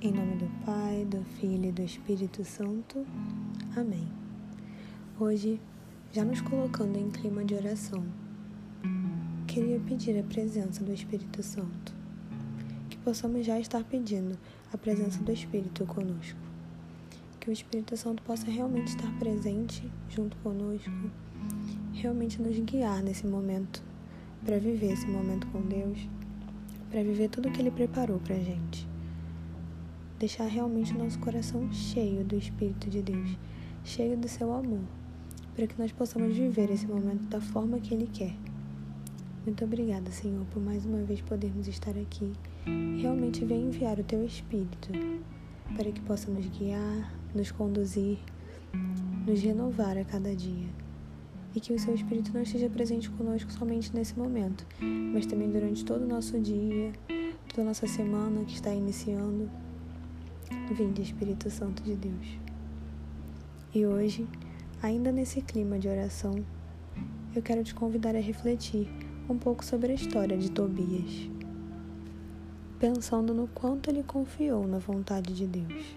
Em nome do Pai, do Filho e do Espírito Santo. Amém. Hoje, já nos colocando em clima de oração, queria pedir a presença do Espírito Santo. Que possamos já estar pedindo a presença do Espírito conosco. Que o Espírito Santo possa realmente estar presente junto conosco, realmente nos guiar nesse momento, para viver esse momento com Deus, para viver tudo que Ele preparou para a gente deixar realmente o nosso coração cheio do Espírito de Deus, cheio do seu amor, para que nós possamos viver esse momento da forma que Ele quer. Muito obrigada, Senhor, por mais uma vez podermos estar aqui. Realmente vem enviar o Teu Espírito para que possa nos guiar, nos conduzir, nos renovar a cada dia. E que o Seu Espírito não esteja presente conosco somente nesse momento, mas também durante todo o nosso dia, toda a nossa semana que está iniciando Vinde, Espírito Santo de Deus. E hoje, ainda nesse clima de oração, eu quero te convidar a refletir um pouco sobre a história de Tobias, pensando no quanto ele confiou na vontade de Deus.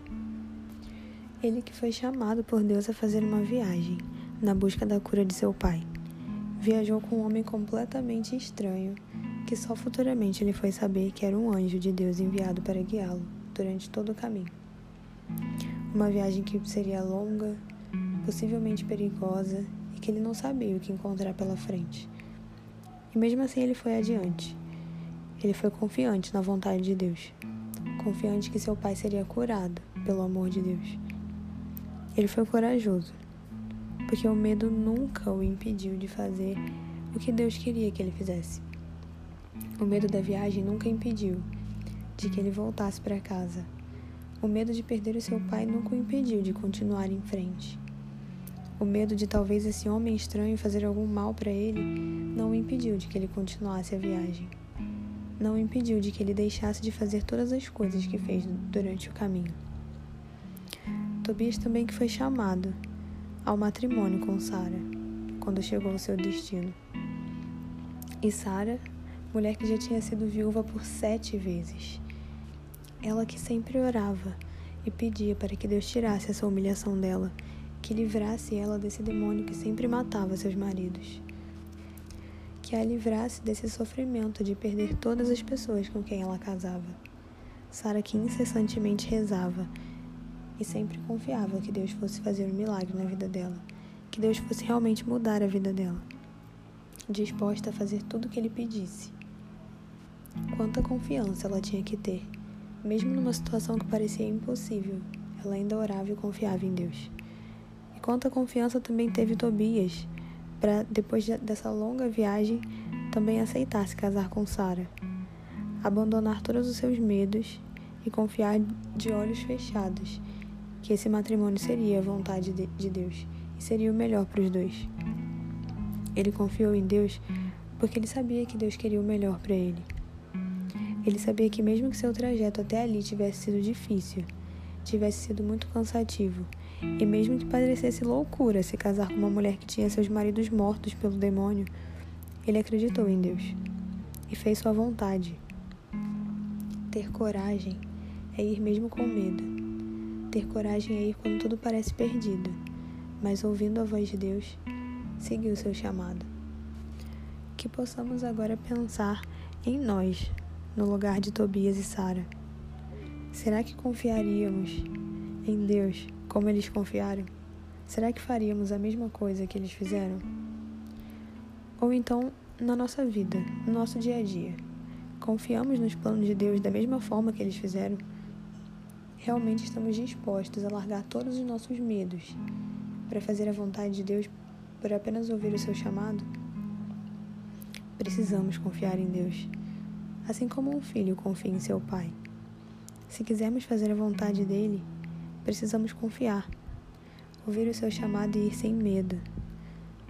Ele que foi chamado por Deus a fazer uma viagem na busca da cura de seu pai. Viajou com um homem completamente estranho, que só futuramente ele foi saber que era um anjo de Deus enviado para guiá-lo durante todo o caminho. Uma viagem que seria longa, possivelmente perigosa e que ele não sabia o que encontrar pela frente. E mesmo assim ele foi adiante. Ele foi confiante na vontade de Deus, confiante que seu pai seria curado pelo amor de Deus. Ele foi corajoso, porque o medo nunca o impediu de fazer o que Deus queria que ele fizesse. O medo da viagem nunca impediu de que ele voltasse para casa o medo de perder o seu pai nunca o impediu de continuar em frente. O medo de talvez esse homem estranho fazer algum mal para ele não o impediu de que ele continuasse a viagem. Não o impediu de que ele deixasse de fazer todas as coisas que fez durante o caminho. Tobias também que foi chamado ao matrimônio com Sara, quando chegou ao seu destino. E Sara, mulher que já tinha sido viúva por sete vezes, ela que sempre orava e pedia para que Deus tirasse essa humilhação dela, que livrasse ela desse demônio que sempre matava seus maridos. Que a livrasse desse sofrimento de perder todas as pessoas com quem ela casava. Sara que incessantemente rezava e sempre confiava que Deus fosse fazer um milagre na vida dela, que Deus fosse realmente mudar a vida dela, disposta a fazer tudo o que ele pedisse. Quanta confiança ela tinha que ter mesmo numa situação que parecia impossível, ela ainda orava e confiava em Deus. E quanta confiança também teve Tobias para, depois dessa longa viagem, também aceitar se casar com Sara, abandonar todos os seus medos e confiar de olhos fechados que esse matrimônio seria a vontade de Deus e seria o melhor para os dois. Ele confiou em Deus porque ele sabia que Deus queria o melhor para ele. Ele sabia que, mesmo que seu trajeto até ali tivesse sido difícil, tivesse sido muito cansativo, e mesmo que parecesse loucura se casar com uma mulher que tinha seus maridos mortos pelo demônio, ele acreditou em Deus e fez sua vontade. Ter coragem é ir mesmo com medo. Ter coragem é ir quando tudo parece perdido, mas ouvindo a voz de Deus, seguir o seu chamado. Que possamos agora pensar em nós no lugar de Tobias e Sara? Será que confiaríamos em Deus como eles confiaram? Será que faríamos a mesma coisa que eles fizeram? Ou então, na nossa vida, no nosso dia a dia, confiamos nos planos de Deus da mesma forma que eles fizeram? Realmente estamos dispostos a largar todos os nossos medos para fazer a vontade de Deus por apenas ouvir o seu chamado? Precisamos confiar em Deus assim como um filho confia em seu pai. Se quisermos fazer a vontade dele, precisamos confiar, ouvir o seu chamado e ir sem medo.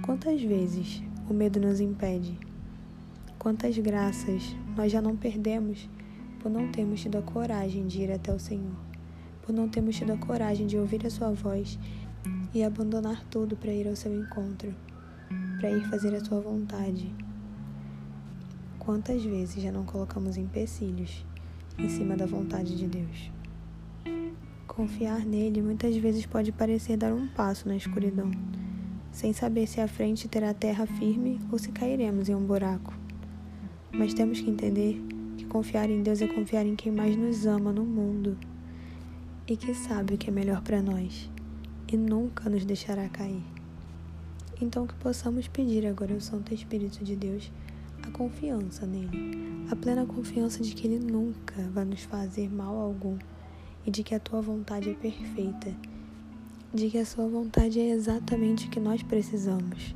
Quantas vezes o medo nos impede? Quantas graças nós já não perdemos por não termos tido a coragem de ir até o Senhor, por não termos tido a coragem de ouvir a Sua voz e abandonar tudo para ir ao seu encontro, para ir fazer a Sua vontade. Quantas vezes já não colocamos empecilhos em cima da vontade de Deus? Confiar nele muitas vezes pode parecer dar um passo na escuridão, sem saber se à frente terá terra firme ou se cairemos em um buraco. Mas temos que entender que confiar em Deus é confiar em quem mais nos ama no mundo e que sabe o que é melhor para nós e nunca nos deixará cair. Então, que possamos pedir agora ao Santo Espírito de Deus a confiança nele, a plena confiança de que ele nunca vai nos fazer mal algum e de que a tua vontade é perfeita, de que a sua vontade é exatamente o que nós precisamos.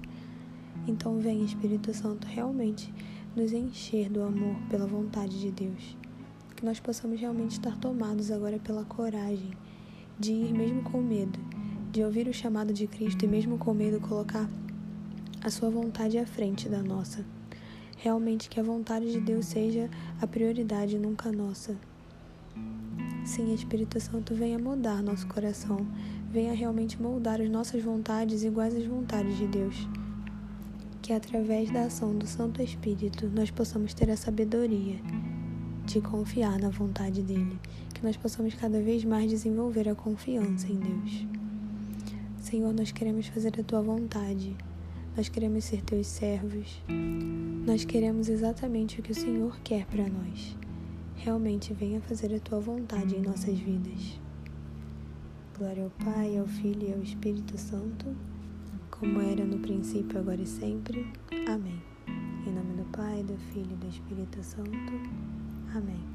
Então, vem, Espírito Santo, realmente nos encher do amor pela vontade de Deus. Que nós possamos realmente estar tomados agora pela coragem de ir mesmo com medo, de ouvir o chamado de Cristo e mesmo com medo colocar a sua vontade à frente da nossa. Realmente que a vontade de Deus seja a prioridade, nunca a nossa. Sim, Espírito Santo, venha mudar nosso coração, venha realmente moldar as nossas vontades iguais às vontades de Deus que através da ação do Santo Espírito nós possamos ter a sabedoria de confiar na vontade dele, que nós possamos cada vez mais desenvolver a confiança em Deus. Senhor, nós queremos fazer a tua vontade, nós queremos ser teus servos, nós queremos exatamente o que o Senhor quer para nós. Realmente venha fazer a tua vontade em nossas vidas. Glória ao Pai, ao Filho e ao Espírito Santo como era no princípio, agora e sempre. Amém. Em nome do Pai, do Filho e do Espírito Santo. Amém.